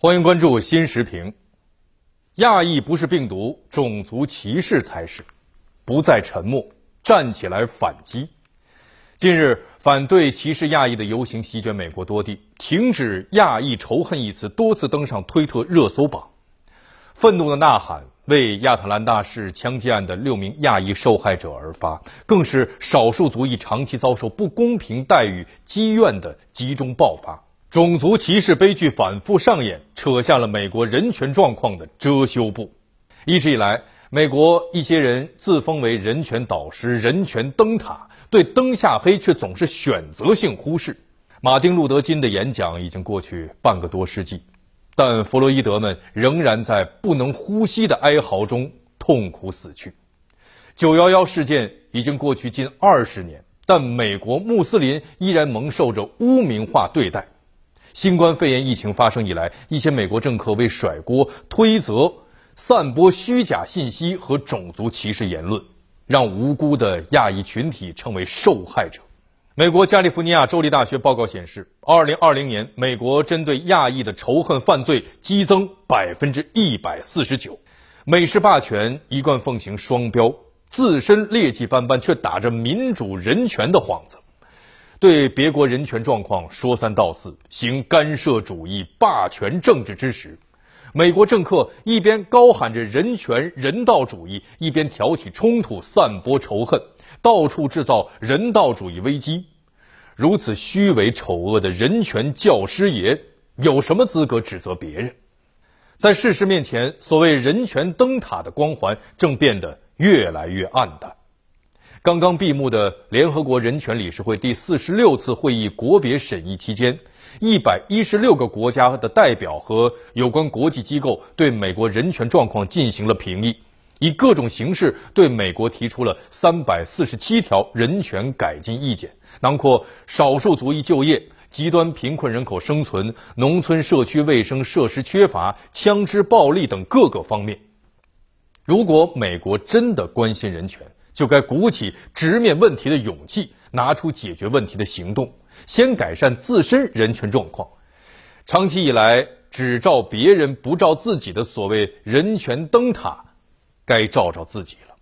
欢迎关注新时评。亚裔不是病毒，种族歧视才是。不再沉默，站起来反击。近日，反对歧视亚裔的游行席卷美国多地，停止亚裔仇恨一词多次登上推特热搜榜。愤怒的呐喊为亚特兰大市枪击案的六名亚裔受害者而发，更是少数族裔长期遭受不公平待遇积怨的集中爆发。种族歧视悲剧反复上演，扯下了美国人权状况的遮羞布。一直以来，美国一些人自封为人权导师、人权灯塔，对灯下黑却总是选择性忽视。马丁·路德·金的演讲已经过去半个多世纪，但弗洛伊德们仍然在不能呼吸的哀嚎中痛苦死去。九幺幺事件已经过去近二十年，但美国穆斯林依然蒙受着污名化对待。新冠肺炎疫情发生以来，一些美国政客为甩锅、推责、散播虚假信息和种族歧视言论，让无辜的亚裔群体成为受害者。美国加利福尼亚州立大学报告显示，2020年美国针对亚裔的仇恨犯罪激增百分之一百四十九。美式霸权一贯奉行双标，自身劣迹斑斑，却打着民主人权的幌子。对别国人权状况说三道四，行干涉主义、霸权政治之时，美国政客一边高喊着人权、人道主义，一边挑起冲突、散播仇恨，到处制造人道主义危机。如此虚伪丑恶的人权教师爷，有什么资格指责别人？在事实面前，所谓人权灯塔的光环正变得越来越暗淡。刚刚闭幕的联合国人权理事会第四十六次会议国别审议期间，一百一十六个国家的代表和有关国际机构对美国人权状况进行了评议，以各种形式对美国提出了三百四十七条人权改进意见，囊括少数族裔就业、极端贫困人口生存、农村社区卫生设施缺乏、枪支暴力等各个方面。如果美国真的关心人权，就该鼓起直面问题的勇气，拿出解决问题的行动，先改善自身人权状况。长期以来只照别人不照自己的所谓人权灯塔，该照照自己了。